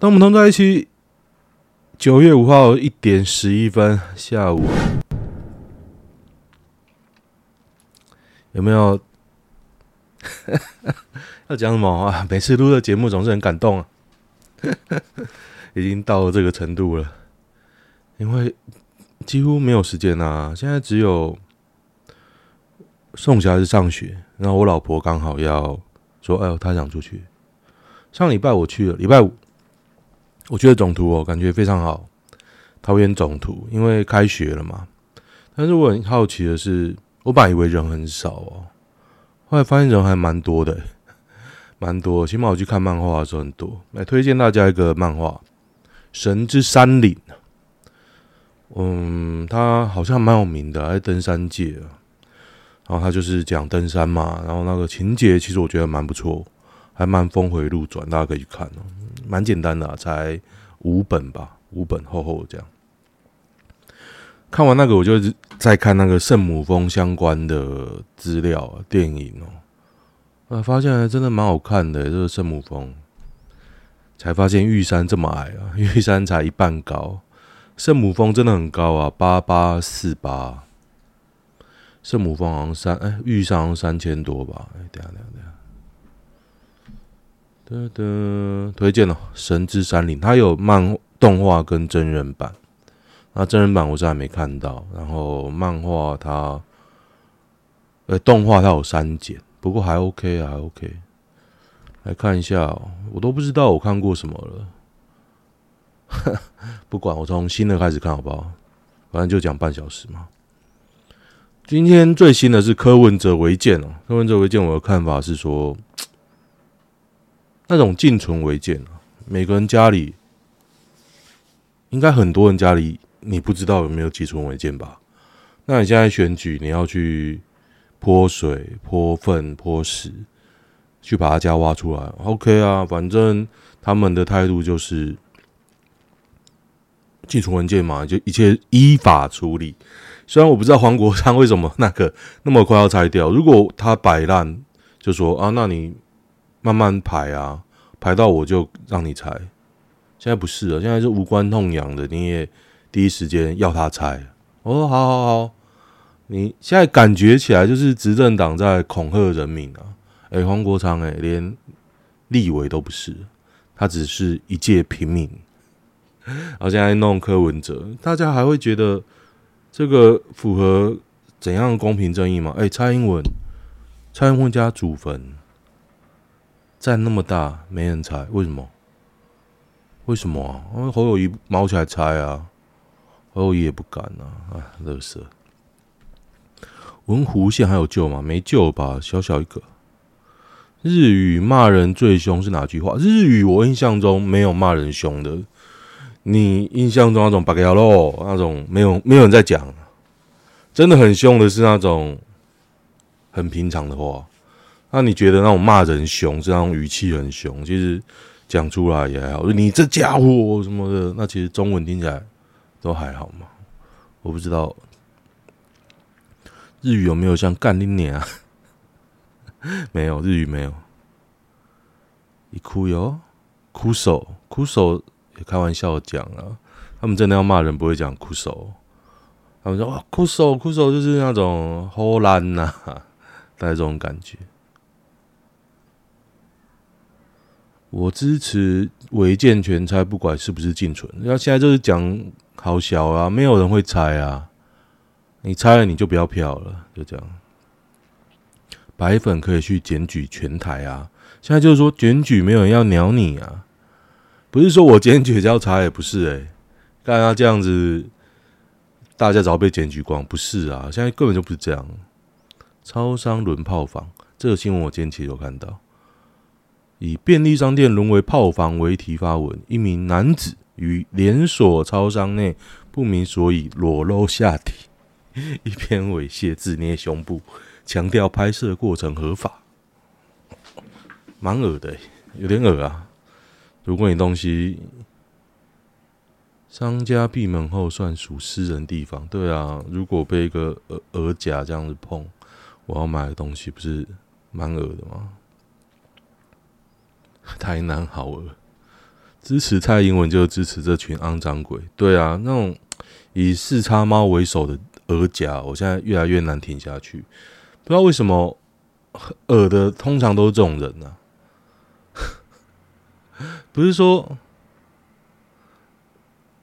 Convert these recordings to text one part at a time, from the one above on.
当我们同在一起，九月五号一点十一分下午，有没有 要讲什么啊？每次录的节目总是很感动啊，已经到了这个程度了，因为几乎没有时间啊。现在只有送小孩子上学，然后我老婆刚好要说：“哎呦，她想出去。”上礼拜我去了，礼拜五。我觉得总图哦，感觉非常好。桃园总图，因为开学了嘛。但是我很好奇的是，我本来以为人很少哦，后来发现人还蛮多的，蛮多。起码我去看漫画的时候很多。来推荐大家一个漫画《神之山岭》。嗯，他好像蛮有名的，在登山界啊。然后他就是讲登山嘛，然后那个情节其实我觉得蛮不错，还蛮峰回路转，大家可以去看哦。蛮简单的，才五本吧，五本厚厚这样。看完那个，我就再看那个圣母峰相关的资料啊，电影哦，啊，发现真的蛮好看的。这个圣母峰，才发现玉山这么矮啊，玉山才一半高，圣母峰真的很高啊，八八四八。圣母峰好像三，哎，玉山好像三千多吧？哎，等下等下等下。的的推荐哦，《神之山岭》它有漫动画跟真人版，那真人版我是还没看到，然后漫画它，呃，动画它有删减，不过还 OK 啊，还 OK。来看一下哦，我都不知道我看过什么了，不管我从新的开始看好不好？反正就讲半小时嘛。今天最新的是《柯文哲违建》哦，《柯文哲违建》我的看法是说。那种进存违建，每个人家里应该很多人家里，你不知道有没有寄存违建吧？那你现在选举，你要去泼水、泼粪、泼屎，去把他家挖出来，OK 啊？反正他们的态度就是寄存违建嘛，就一切依法处理。虽然我不知道黄国昌为什么那个那么快要拆掉，如果他摆烂，就说啊，那你。慢慢排啊，排到我就让你拆。现在不是了，现在是无关痛痒的，你也第一时间要他拆。哦，好好好，你现在感觉起来就是执政党在恐吓人民啊！哎、黄国昌、欸，哎，连立委都不是，他只是一介平民。然后现在弄柯文哲，大家还会觉得这个符合怎样的公平正义吗？哎、蔡英文，蔡英文家祖坟。站那么大，没人拆，为什么？为什么啊？因为侯友谊毛起来拆啊，侯友谊也不敢啊，哎，乐色。文湖线还有救吗？没救吧，小小一个。日语骂人最凶是哪句话？日语我印象中没有骂人凶的，你印象中那种八格喽，那种没有没有人在讲，真的很凶的是那种很平常的话。那你觉得那种骂人凶，是那种语气很凶，其实讲出来也还好。你这家伙什么的，那其实中文听起来都还好嘛。我不知道日语有没有像干你娘啊？没有，日语没有。一哭哟，哭手，哭手也开玩笑讲啊。他们真的要骂人，不会讲哭手。他们说哇，哭手，哭手就是那种唬烂呐，带这种感觉。我支持违建全拆，不管是不是进存。那现在就是讲好小啊，没有人会拆啊。你拆了你就不要票了，就这样。白粉可以去检举全台啊。现在就是说检举没有人要鸟你啊，不是说我检举就要拆，也不是哎、欸。干他这样子，大家早被检举光，不是啊。现在根本就不是这样。超商轮炮房，这个新闻我今天其实有看到。以便利商店沦为炮房为题发文，一名男子于连锁超商内不明所以裸露下体，一边猥亵自捏胸部，强调拍摄过程合法，蛮恶的，有点恶啊！如果你东西商家闭门后算属私人地方，对啊，如果被一个鹅鹅夹这样子碰，我要买的东西不是蛮恶的吗？台南好饿，支持蔡英文就支持这群肮脏鬼。对啊，那种以四叉猫为首的耳夹，我现在越来越难听下去。不知道为什么，耳的通常都是这种人呢、啊？不是说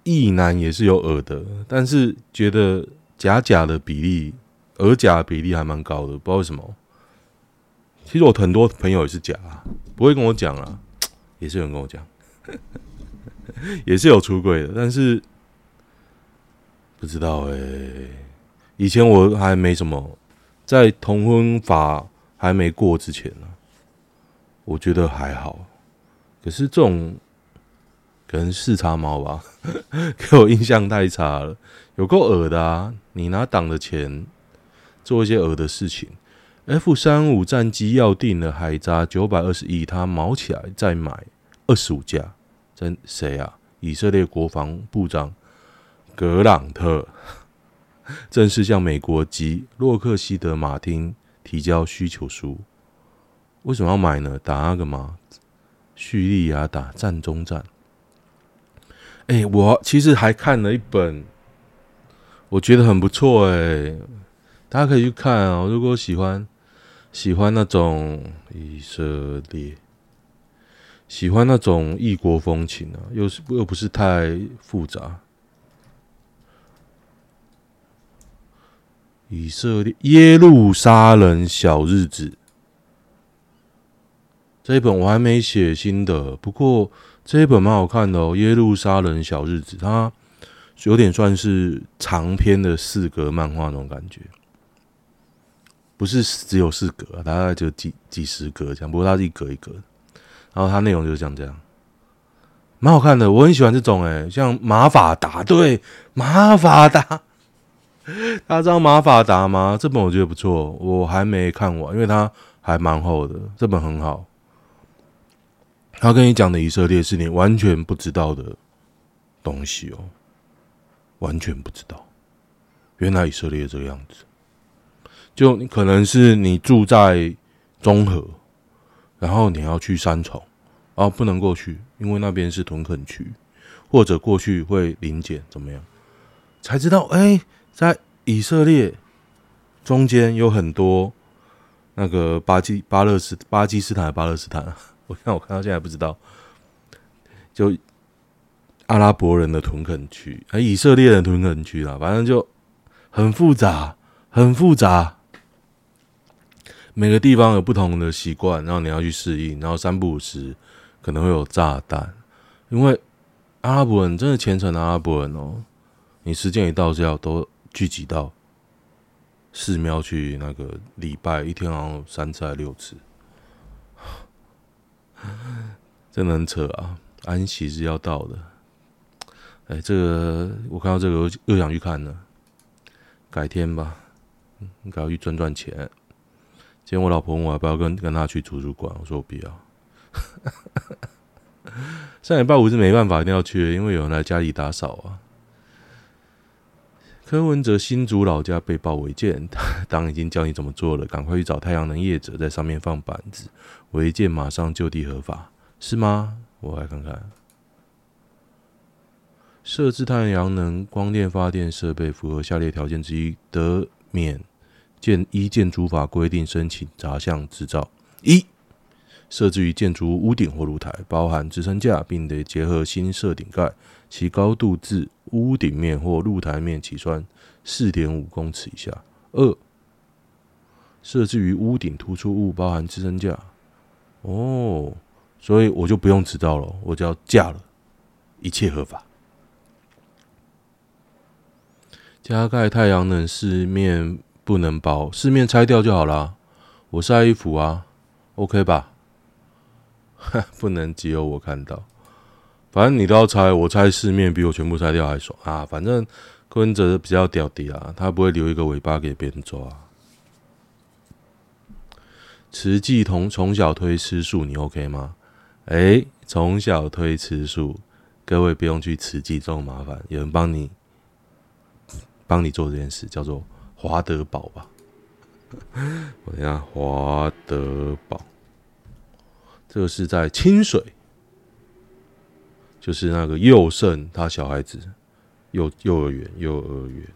异男也是有耳的，但是觉得假假的比例，耳夹比例还蛮高的，不知道为什么。其实我很多朋友也是假，不会跟我讲啊，也是有人跟我讲。也是有出柜的，但是不知道哎、以前我还没什么，在同婚法还没过之前呢，我觉得还好。可是这种可能四叉猫吧，给我印象太差了，有够恶的啊！你拿党的钱做一些恶的事情。F 三五战机要订了海闸九百二十亿，他毛起来再买二十五架。真谁啊？以色列国防部长格朗特正式向美国及洛克希德马丁提交需求书。为什么要买呢？打那个吗？叙利亚打战中战。哎、我其实还看了一本，我觉得很不错哎，大家可以去看啊。如果喜欢喜欢那种以色列。喜欢那种异国风情啊，又是又不是太复杂。以色列耶路撒冷小日子这一本我还没写新的，不过这一本蛮好看的哦。耶路撒冷小日子，它有点算是长篇的四格漫画那种感觉，不是只有四格，大概就几几十格这样，不过它是一格一格。然后它内容就是像这样，蛮好看的，我很喜欢这种诶，像马法达，对，马法达，大家知道马法达吗？这本我觉得不错，我还没看完，因为它还蛮厚的，这本很好。他跟你讲的以色列是你完全不知道的东西哦，完全不知道，原来以色列这个样子，就可能是你住在中和。然后你要去三重，哦，不能过去，因为那边是屯垦区，或者过去会临检，怎么样？才知道，哎，在以色列中间有很多那个巴基巴勒斯巴基斯坦巴勒斯坦，我 看我看到现在不知道，就阿拉伯人的屯垦区，哎，以色列的屯垦区啦，反正就很复杂，很复杂。每个地方有不同的习惯，然后你要去适应，然后三不五时可能会有炸弹，因为阿拉伯人真的虔诚的阿拉伯人哦，你时间一到就要都聚集到寺庙去那个礼拜，一天好像三次还六次，真的很扯啊！安息是要到的，哎，这个我看到这个又想去看了，改天吧，应该要去赚赚钱。今天我老婆问我要不要跟跟她去图书馆，我说我不要。上礼拜五是没办法，一定要去，因为有人来家里打扫啊。柯文哲新竹老家被曝违建，党已经教你怎么做了，赶快去找太阳能业者在上面放板子，违建马上就地合法，是吗？我来看看，设置太阳能光电发电设备符合下列条件之一，得免。建依建筑法规定申请杂项执照：一、设置于建筑物屋顶或露台，包含支撑架，并得结合新设顶盖，其高度自屋顶面或露台面起算四点五公尺以下；二、设置于屋顶突出物，包含支撑架。哦，所以我就不用执照了，我就要架了，一切合法。加盖太阳能四面。不能包，四面拆掉就好了。我晒衣服啊，OK 吧？不能只有我看到，反正你都要拆，我拆四面比我全部拆掉还爽啊！反正柯文哲比较屌的啊，他不会留一个尾巴给别人抓。慈济同从小推吃素，你 OK 吗？诶、从小推吃素，各位不用去慈济这么麻烦，有人帮你帮你做这件事，叫做。华德堡吧，我等下华德堡，这个是在清水，就是那个佑胜他小孩子幼幼儿园幼儿园。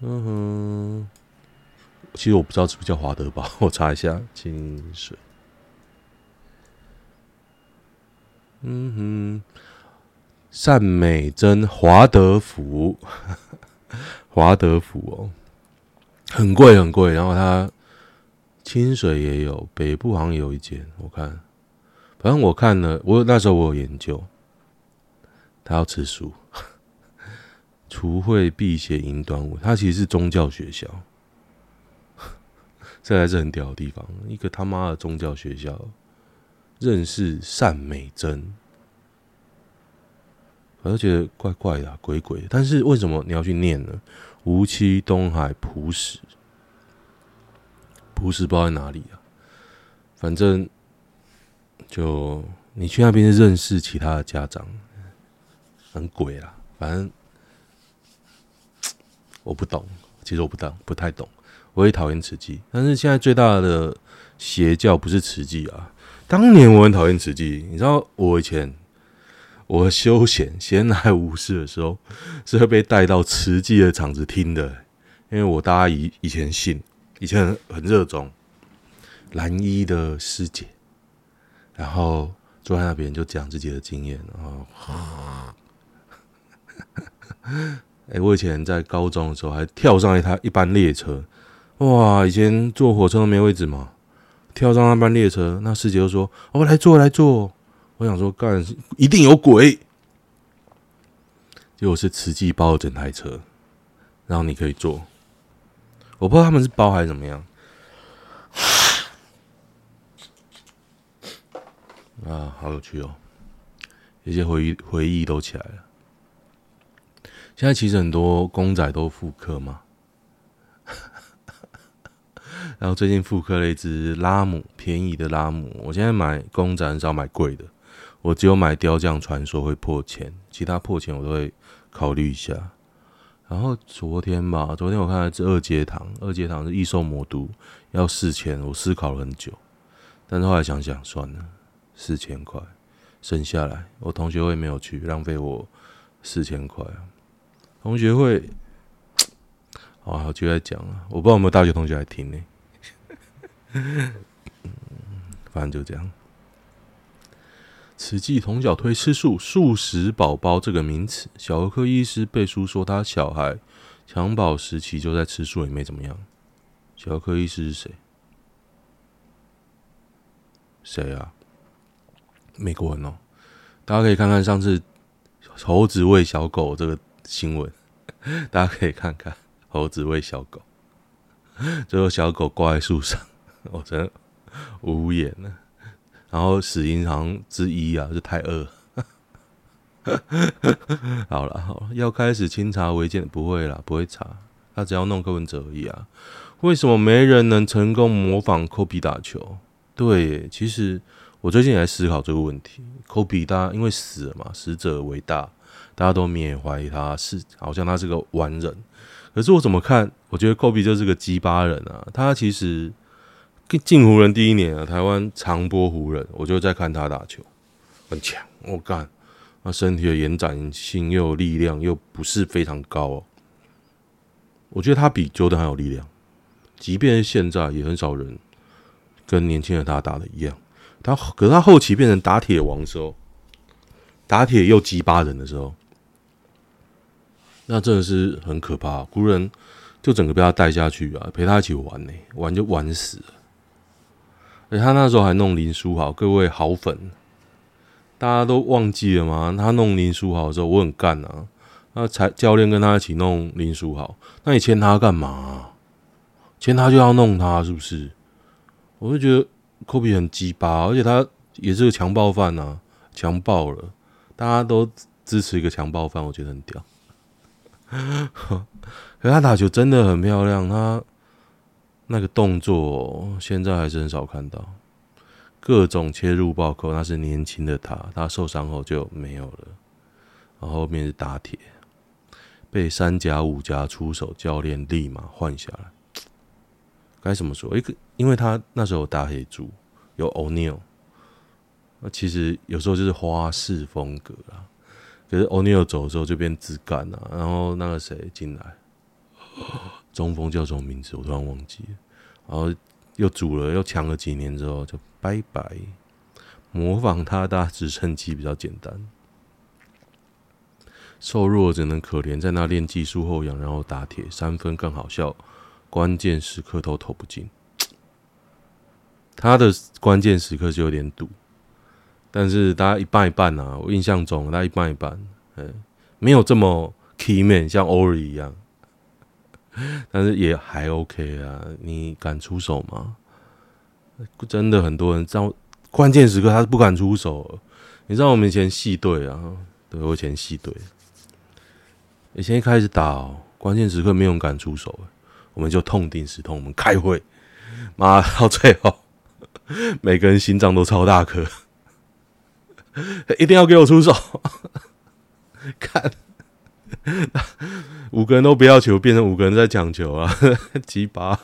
嗯哼，其实我不知道是不是叫华德堡，我查一下清水。嗯哼，善美珍华德福，华德福哦，很贵很贵。然后它清水也有，北部好像也有一间，我看，反正我看了，我那时候我有研究，他要吃素。除晦避邪迎端午，它其实是宗教学校，这还是很屌的地方。一个他妈的宗教学校，认识善美珍，我就觉得怪怪的、鬼鬼的。但是为什么你要去念呢？无期东海朴实，朴实不知道在哪里啊。反正就你去那边认识其他的家长，很鬼啦。反正。我不懂，其实我不懂，不太懂。我也讨厌慈济，但是现在最大的邪教不是慈济啊。当年我很讨厌慈济，你知道，我以前我休闲闲来无事的时候，是会被带到慈济的场子听的，因为我大阿姨以前信，以前很很热衷蓝衣的师姐，然后坐在那边就讲自己的经验，然后。哎、我以前在高中的时候还跳上一台一班列车，哇！以前坐火车都没位置嘛，跳上那班列车，那师姐就说：“、哦、来坐，来坐。”我想说，干一定有鬼。结果是慈济包了整台车，然后你可以坐。我不知道他们是包还是怎么样。啊，好有趣哦！一些回忆回忆都起来了。现在其实很多公仔都复刻嘛，然后最近复刻了一只拉姆，便宜的拉姆。我现在买公仔很少买贵的，我只有买雕匠传说会破千，其他破千我都会考虑一下。然后昨天吧，昨天我看了这二阶堂，二阶堂是异兽魔都，要四千，我思考了很久，但是后来想想算了，四千块省下来，我同学会没有去，浪费我四千块啊。同学会，好，好，就在讲啊，我不知道有没有大学同学来听呢。反正就这样。慈济从小推吃素，素食宝宝这个名词，小儿科医师背书说他小孩襁褓时期就在吃素，也没怎么样。小儿科医师是谁？谁啊？美国人哦，大家可以看看上次猴子喂小狗这个新闻。大家可以看看猴子喂小狗，最后小狗挂在树上，我真的无言了。然后死因好像之一啊，是太饿。好了好了，要开始清查违建，不会啦，不会查，他只要弄柯文哲而已啊。为什么没人能成功模仿科比打球？对，其实我最近也在思考这个问题。科比他因为死了嘛，死者为大。大家都缅怀疑他是好像他是个完人，可是我怎么看？我觉得科比就是个鸡巴人啊！他其实进湖人第一年啊，台湾长波湖人，我就在看他打球，很强，我干，他身体的延展性又有力量，又不是非常高哦。我觉得他比 Jordan 还有力量，即便是现在也很少人跟年轻的他打的一样。他可是他后期变成打铁王的时候，打铁又击巴人的时候。那真的是很可怕，湖人就整个被他带下去啊，陪他一起玩呢、玩就玩死了。而他那时候还弄林书豪，各位好粉，大家都忘记了吗？他弄林书豪的时候，我很干啊。那才教练跟他一起弄林书豪，那你签他干嘛？签他就要弄他，是不是？我就觉得科比很鸡巴，而且他也是个强暴犯呐，强暴了，大家都支持一个强暴犯，我觉得很屌。可他打球真的很漂亮，他那个动作现在还是很少看到，各种切入暴扣，那是年轻的他，他受伤后就没有了，然后后面是打铁，被三甲五甲出手教练立马换下来，该怎么说？一个因为他那时候有大黑猪，有 o neo 那其实有时候就是花式风格啊。可是 o neo 走的时候就变自干了，然后那个谁进来，中锋叫什么名字？我突然忘记了。然后又组了，又强了几年之后就拜拜。模仿他搭直升机比较简单，瘦弱只能可怜，在那练技术后仰，然后打铁三分更好笑，关键时刻都投不进。他的关键时刻就有点赌。但是大家一半一半啊，我印象中大家一半一半，嗯，没有这么 key man 像 Ori 一样，但是也还 OK 啊。你敢出手吗？真的很多人在关键时刻他是不敢出手。你知道我们以前系队啊，对，我以前系队，以前一开始打关键时刻没有人敢出手，我们就痛定思痛，我们开会，妈到最后每个人心脏都超大颗。一定要给我出手！看，五个人都不要球，变成五个人在抢球啊！鸡巴，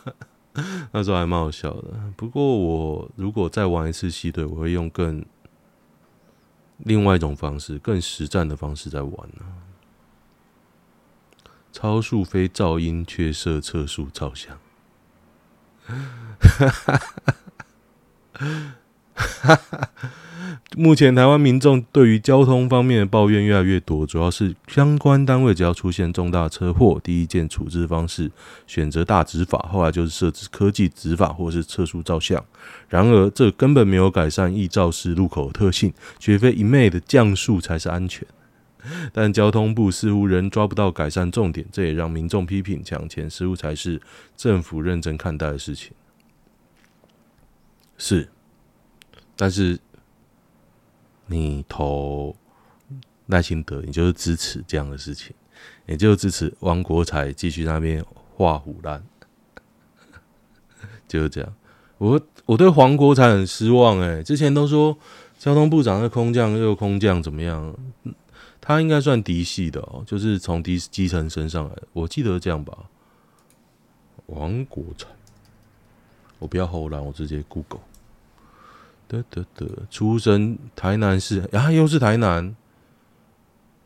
那时候还蛮好笑的。不过我如果再玩一次系队，我会用更另外一种方式，更实战的方式在玩呢。超速非噪音，却设测速照相。哈哈哈哈哈！目前台湾民众对于交通方面的抱怨越来越多，主要是相关单位只要出现重大车祸，第一件处置方式选择大执法，后来就是设置科技执法或是测速照相。然而，这根本没有改善易肇事路口特性，绝非一昧的降速才是安全。但交通部似乎仍抓不到改善重点，这也让民众批评抢钱似乎才是政府认真看待的事情。是，但是。你投赖清德，你就是支持这样的事情，也就支持王国材继续那边画虎烂，就是这样。我我对黄国材很失望哎、欸，之前都说交通部长的空降又空降怎么样？他应该算嫡系的哦，就是从基基层升上来的，我记得这样吧。王国材，我不要唬烂，我直接 Google。得得得，出身台南市，啊，又是台南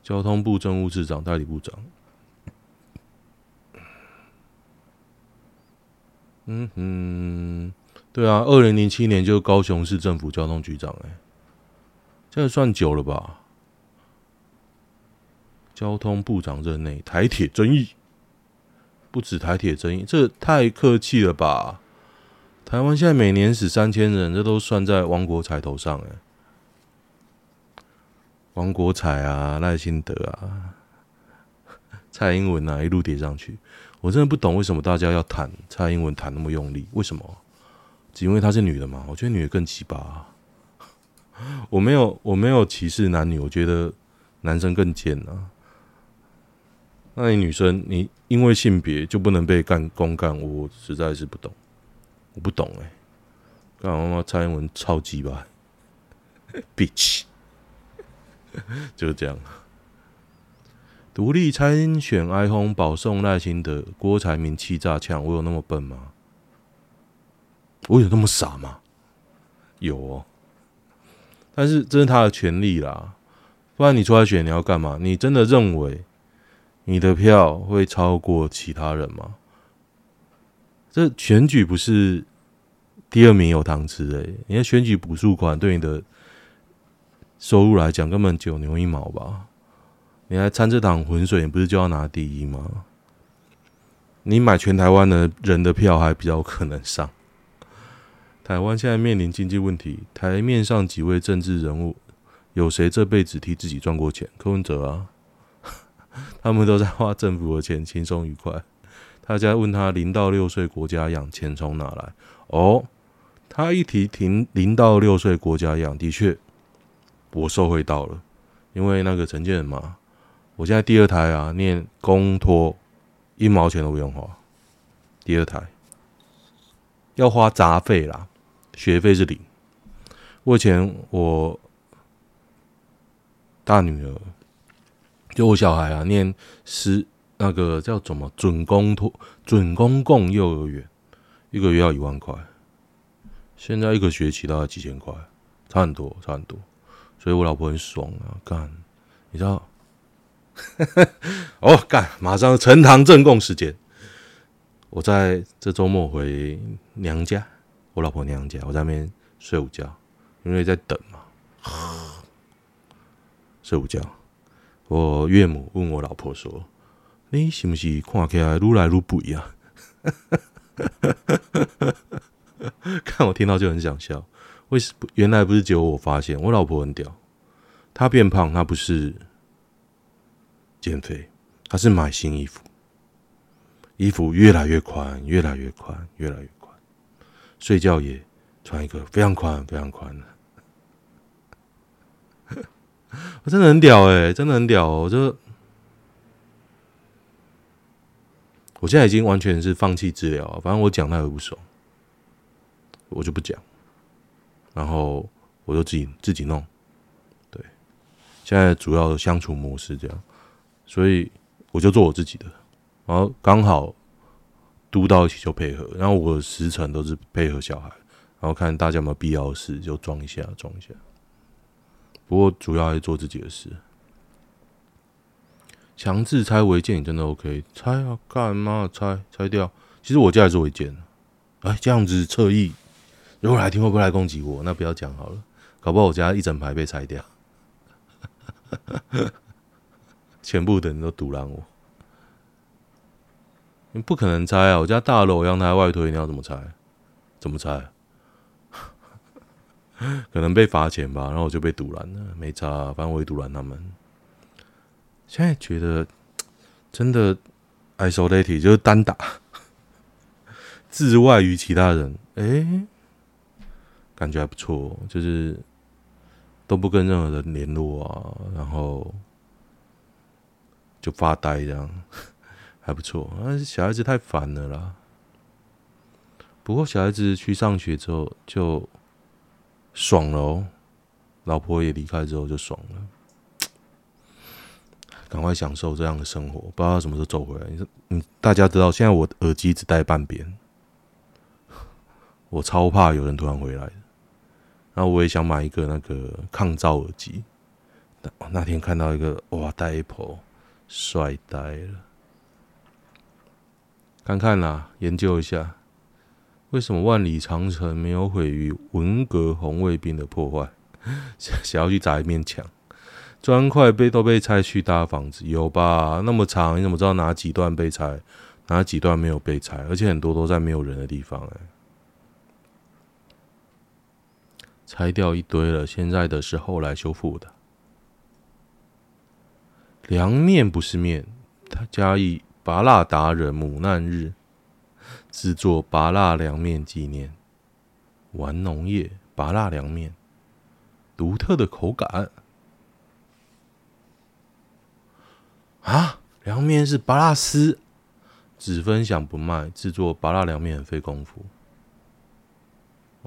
交通部政务次长、代理部长。嗯哼，对啊，二零零七年就高雄市政府交通局长，哎，这算久了吧？交通部长任内，台铁争议不止台铁争议，这太客气了吧？台湾现在每年死三千人，这都算在王国才头上哎。王国才啊，赖清德啊，蔡英文啊，一路叠上去，我真的不懂为什么大家要谈蔡英文谈那么用力？为什么？只因为她是女的嘛？我觉得女的更奇葩。我没有，我没有歧视男女，我觉得男生更贱啊。那你女生，你因为性别就不能被干公干？我实在是不懂。我不懂哎，干嘛蔡英文超级吧，bitch，就是这样。独立参选 iPhone 保送赖清德，郭台铭气炸呛，我有那么笨吗？我有那么傻吗？有哦，但是这是他的权利啦，不然你出来选你要干嘛？你真的认为你的票会超过其他人吗？这选举不是第二名有糖吃诶，你的选举补助款对你的收入来讲根本九牛一毛吧？你还掺这趟浑水，你不是就要拿第一吗？你买全台湾的人的票还比较可能上。台湾现在面临经济问题，台面上几位政治人物，有谁这辈子替自己赚过钱？柯文哲啊，他们都在花政府的钱，轻松愉快。大家问他零到六岁国家养钱从哪来？哦，他一提停零到六岁国家养，的确我受惠到了，因为那个陈建仁嘛，我现在第二胎啊，念公托一毛钱都不用花，第二胎要花杂费啦，学费是零。我以前我大女儿就我小孩啊，念十。那个叫什么准公托准公共幼儿园，一个月要一万块，现在一个学期大概几千块，差很多，差很多。所以我老婆很爽啊，干，你知道？哦，干，马上呈堂证供时间。我在这周末回娘家，我老婆娘家，我在那边睡午觉，因为在等嘛。睡午觉，我岳母问我老婆说：“你是不是看起来愈来愈肥啊？” 看我听到就很想笑。为什么？原来不是只有我发现，我老婆很屌。她变胖，她不是减肥，她是买新衣服，衣服越来越宽，越来越宽，越来越宽。睡觉也穿一个非常宽、非常宽的。我真的很屌哎，真的很屌哦！我就我现在已经完全是放弃治疗，反正我讲他也不爽，我就不讲。然后我就自己自己弄，对，现在主要的相处模式这样，所以我就做我自己的，然后刚好督到一起就配合，然后我时辰都是配合小孩，然后看大家有没有必要的事就装一下装一下，不过主要还是做自己的事。强制拆违建真的 OK？拆啊，干嘛拆？拆掉？其实我家也是违建，哎，这样子侧翼。如果来听会不会来攻击我？那不要讲好了，搞不好我家一整排被拆掉，全部的人都赌烂我。你不可能拆啊！我家大楼阳台外推，你要怎么拆？怎么拆？可能被罚钱吧，然后我就被堵拦了，没差，反正我会堵拦他们。现在觉得真的 isolated 就是单打，自外于其他人，哎、感觉还不错，就是都不跟任何人联络啊，然后就发呆这样，还不错。但是小孩子太烦了啦。不过小孩子去上学之后就爽了哦，老婆也离开之后就爽了，赶快享受这样的生活。不知道什么时候走回来。你说，嗯，大家知道现在我耳机只戴半边，我超怕有人突然回来。那我也想买一个那个抗噪耳机。那天看到一个哇，戴 Apple 帅呆了。看看啦，研究一下，为什么万里长城没有毁于文革红卫兵的破坏？想要去砸一面墙，砖块被都被拆去搭房子，有吧？那么长，你怎么知道哪几段被拆，哪几段没有被拆？而且很多都在没有人的地方，欸，拆掉一堆了，现在的是后来修复的。凉面不是面，他加以芭乐达人母难日制作芭乐凉面纪念。玩农业芭乐凉面，独特的口感啊！凉面是芭乐丝，只分享不卖，制作芭乐凉面很费功夫。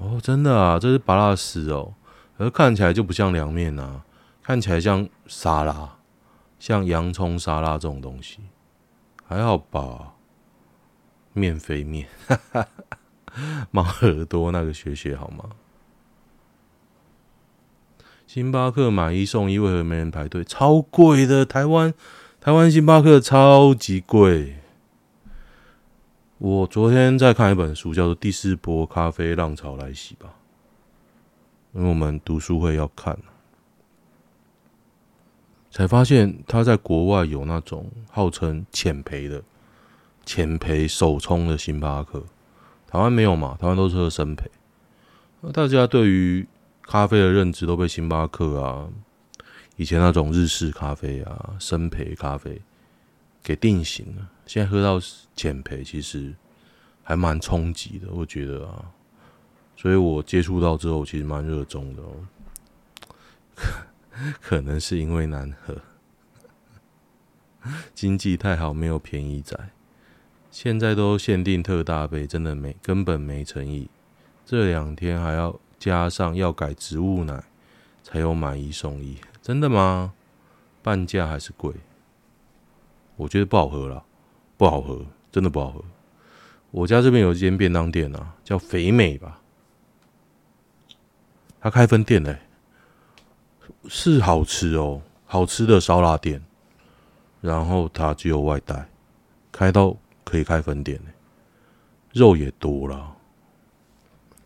哦，真的啊，这是芭乐丝哦，而看起来就不像凉面呐，看起来像沙拉，像洋葱沙拉这种东西，还好吧？面非面，哈哈哈，猫耳朵那个学学好吗？星巴克买一送一，为何没人排队？超贵的，台湾台湾星巴克超级贵。我昨天在看一本书，叫做《第四波咖啡浪潮来袭》吧，因为我们读书会要看，才发现他在国外有那种号称浅焙的、浅焙手冲的星巴克，台湾没有嘛？台湾都是喝深焙。那大家对于咖啡的认知都被星巴克啊，以前那种日式咖啡啊、深焙咖啡给定型了。现在喝到浅焙，其实还蛮冲击的，我觉得啊，所以我接触到之后，其实蛮热衷的哦。可能是因为难喝，经济太好，没有便宜仔。现在都限定特大杯，真的没根本没诚意。这两天还要加上要改植物奶，才有买一送一，真的吗？半价还是贵？我觉得不好喝了。不好喝，真的不好喝。我家这边有一间便当店啊，叫肥美吧，他开分店嘞，是好吃哦，好吃的烧腊店。然后他只有外带，开到可以开分店嘞，肉也多了。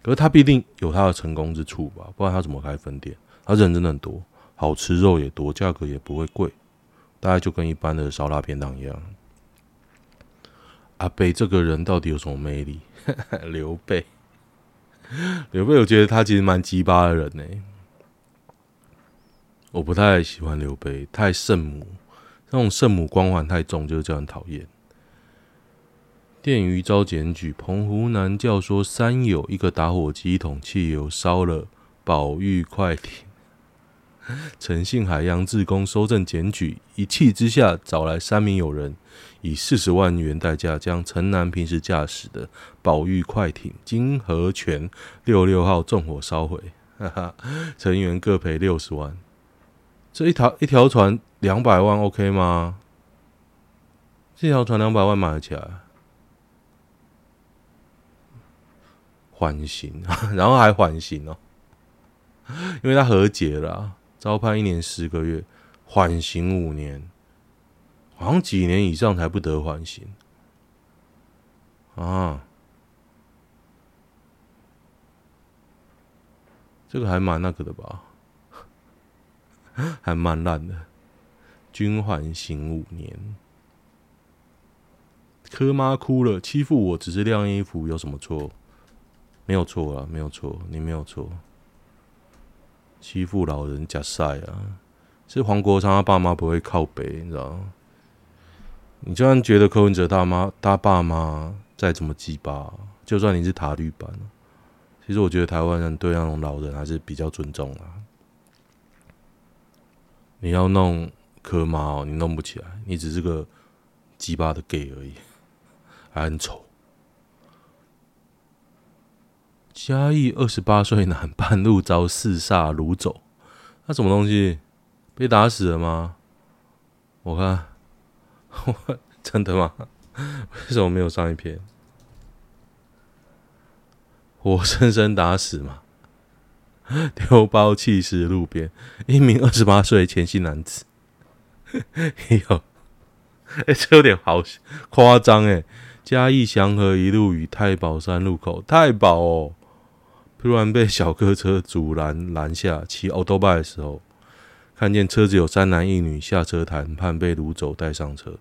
可是他必定有他的成功之处吧？不然他怎么开分店？他人真的很多，好吃肉也多，价格也不会贵，大概就跟一般的烧腊便当一样。阿北这个人到底有什么魅力？刘备，刘备，我觉得他其实蛮鸡巴的人呢。我不太喜欢刘备，太圣母，那种圣母光环太重，就是叫人讨厌。电鱼遭检举，澎湖南教说三友一个打火机一桶汽油烧了宝玉快艇。诚信海洋志工搜证检举，一气之下找来三名友人。以四十万元代价将陈南平时驾驶的保玉快艇金河泉六六号纵火烧毁，哈哈，成员各赔六十万。这一条一条船两百万，OK 吗？这条船两百万买得起来，缓刑，然后还缓刑哦，因为他和解了，遭判一年十个月，缓刑五年。好像几年以上才不得缓刑啊！这个还蛮那个的吧，还蛮烂的。均缓刑五年，柯妈哭了，欺负我只是晾衣服，有什么错？没有错啊，没有错，你没有错。欺负老人假晒啊！是黄国昌他爸妈不会靠北，你知道吗？你就算觉得柯文哲他妈他爸妈再怎么鸡巴，就算你是塔绿版，其实我觉得台湾人对那种老人还是比较尊重啊。你要弄柯妈哦，你弄不起来，你只是个鸡巴的 gay 而已，还很丑。嘉义二十八岁男半路遭四煞掳走，那什么东西？被打死了吗？我看。真的吗？为什么没有上一篇？活生生打死嘛？丢包弃尸路边，一名二十八岁前姓男子。有，哎，这有点好夸张哎！嘉义祥和一路与太保山路口，太保哦，突然被小客车阻拦拦下，骑欧多拜的时候。看见车子有三男一女下车谈判，被掳走带上车。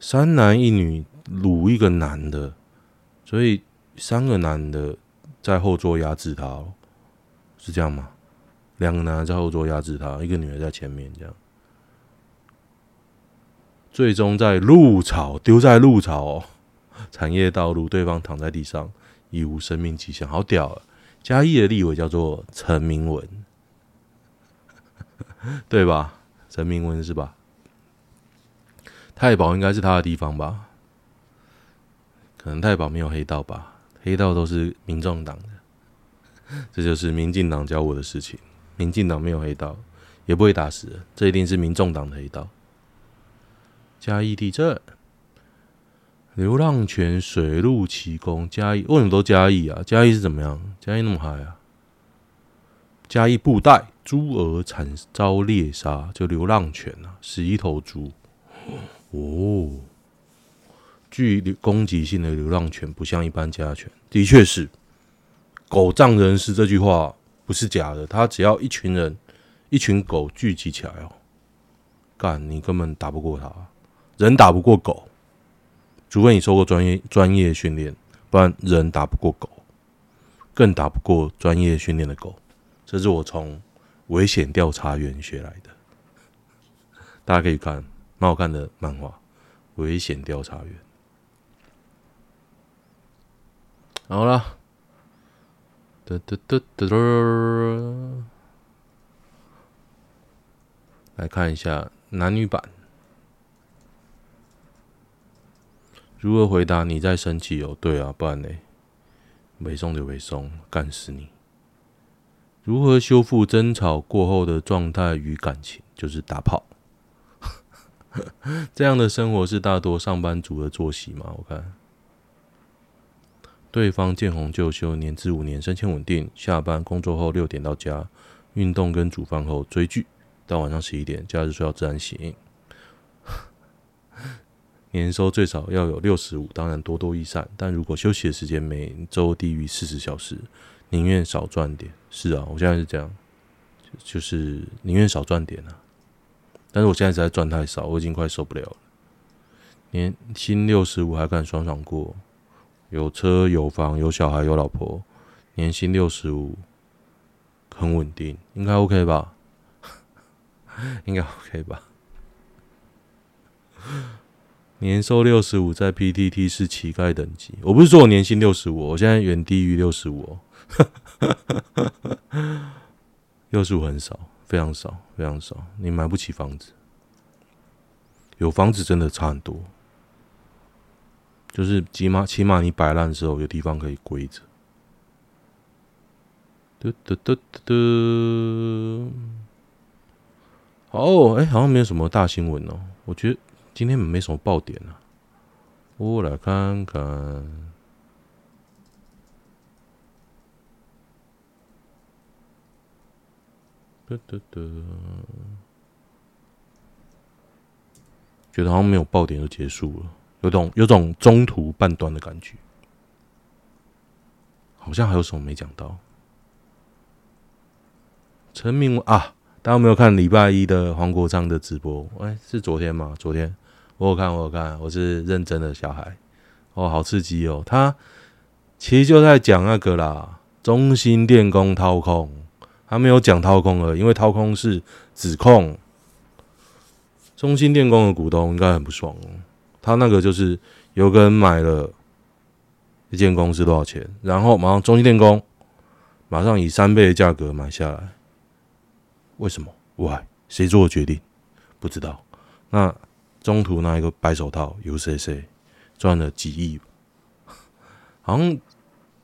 三男一女掳一个男的，所以三个男的在后座压制他，是这样吗？两个男的在后座压制他，一个女的在前面，这样。最终在路草丢在路草哦，产业道路，对方躺在地上，已无生命迹象，好屌啊！嘉义的立委叫做陈明文。对吧？陈明文是吧？太保应该是他的地方吧？可能太保没有黑道吧？黑道都是民众党的，这就是民进党教我的事情。民进党没有黑道，也不会打死人，这一定是民众党的黑道。嘉义地震，流浪犬水陆奇功。嘉义为什么都嘉义啊？嘉义是怎么样？嘉义那么嗨啊？嘉义布袋。猪儿惨遭猎杀，就流浪犬啊，十一头猪哦。具攻击性的流浪犬不像一般家犬，的确是“狗仗人势”这句话不是假的。他只要一群人、一群狗聚集起来哦，干你根本打不过他，人打不过狗，除非你受过专业专业训练，不然人打不过狗，更打不过专业训练的狗。这是我从。危险调查员学来的，大家可以看蛮好看的漫画。危险调查员，好了，嘚嘚嘚嘚嘚，来看一下男女版。如何回答？你在生气哦？对啊，不然呢？没送就没送，干死你！如何修复争吵过后的状态与感情？就是打炮。这样的生活是大多上班族的作息吗？我看对方见红就休，年资五年，升迁稳定。下班工作后六点到家，运动跟煮饭后追剧，到晚上十一点，假日睡到自然醒。年收最少要有六十五，当然多多益善。但如果休息的时间每周低于四十小时，宁愿少赚点。是啊，我现在是这样，就是宁愿少赚点啊。但是我现在实在赚太少，我已经快受不了了。年薪六十五还敢爽爽过？有车有房有小孩有老婆，年薪六十五，很稳定，应该 OK 吧？应该 OK 吧？年收六十五，在 PTT 是乞丐等级。我不是说我年薪六十五，我现在远低于六十五哦。六十五很少，非常少，非常少。你买不起房子，有房子真的差很多。就是起码起码你摆烂的时候有地方可以归着。嘟嘟嘟嘟嘟。好，哎，好像没有什么大新闻哦。我觉得今天没什么爆点啊。我来看看。嘟嘟嘟。觉得好像没有爆点就结束了。有种有种中途半段的感觉，好像还有什么没讲到。陈明啊，大家有没有看礼拜一的黄国昌的直播？哎，是昨天吗？昨天我有看，我有看，我是认真的小孩哦，好刺激哦！他其实就在讲那个啦，中兴电工掏空，他没有讲掏空了，因为掏空是指控中兴电工的股东应该很不爽哦。他那个就是有个人买了一间公司多少钱，然后马上中兴电工马上以三倍的价格买下来，为什么？Why？谁做的决定？不知道。那中途拿一个白手套，由谁谁赚了几亿？好像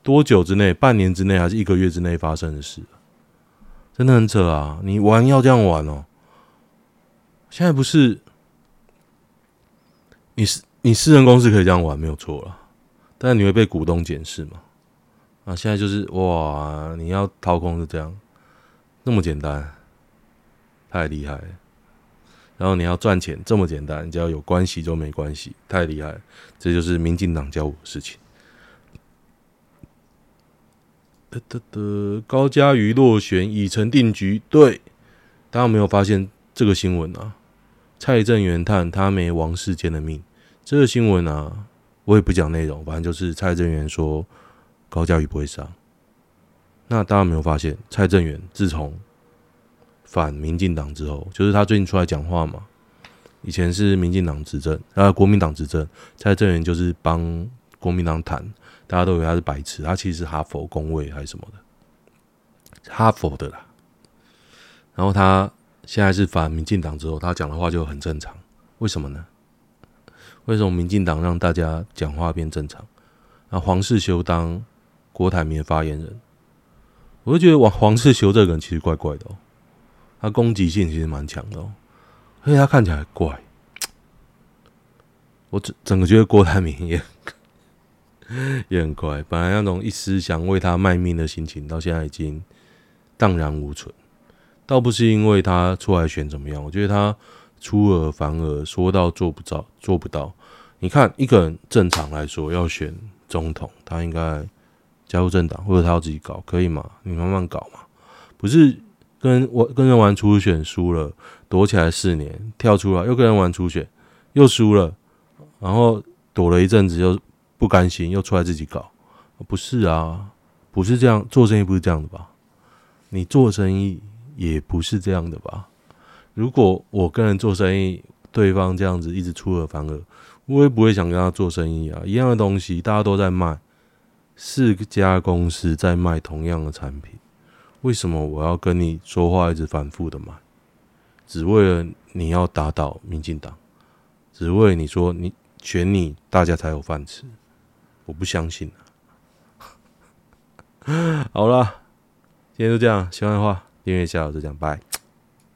多久之内？半年之内还是一个月之内发生的事？真的很扯啊！你玩要这样玩哦？现在不是。你是你私人公司可以这样玩没有错了，但是你会被股东检视嘛？啊，现在就是哇，你要掏空是这样，那么简单，太厉害。然后你要赚钱这么简单，只要有关系就没关系，太厉害。这就是民进党教我的事情。得得得，高嘉瑜落选已成定局。对，大家有没有发现这个新闻啊？蔡正元叹他没王世坚的命，这个新闻啊，我也不讲内容，反正就是蔡正元说高嘉瑜不会上。那大家有没有发现，蔡正元自从反民进党之后，就是他最近出来讲话嘛，以前是民进党执政，啊，国民党执政，蔡正元就是帮国民党谈，大家都以为他是白痴，他其实是哈佛工位还是什么的，哈佛的啦，然后他。现在是反民进党之后，他讲的话就很正常。为什么呢？为什么民进党让大家讲话变正常？那黄世修当郭台铭的发言人，我就觉得黄黄世修这个人其实怪怪的哦。他攻击性其实蛮强的哦，而且他看起来怪。我整整个觉得郭台铭也 也很怪。本来那种一丝想为他卖命的心情，到现在已经荡然无存。倒不是因为他出来选怎么样，我觉得他出尔反尔，说到做不到，做不到。你看，一个人正常来说要选总统，他应该加入政党，或者他要自己搞，可以吗？你慢慢搞嘛，不是跟我跟人玩初选输了，躲起来四年，跳出来又跟人玩初选，又输了，然后躲了一阵子又不甘心，又出来自己搞，不是啊，不是这样，做生意不是这样的吧？你做生意。也不是这样的吧？如果我跟人做生意，对方这样子一直出尔反尔，我也不会想跟他做生意啊。一样的东西，大家都在卖，四家公司在卖同样的产品，为什么我要跟你说话一直反复的买？只为了你要打倒民进党，只为你说你选你，大家才有饭吃？我不相信。好了，今天就这样，喜欢的话。订阅一下，我就这样，拜。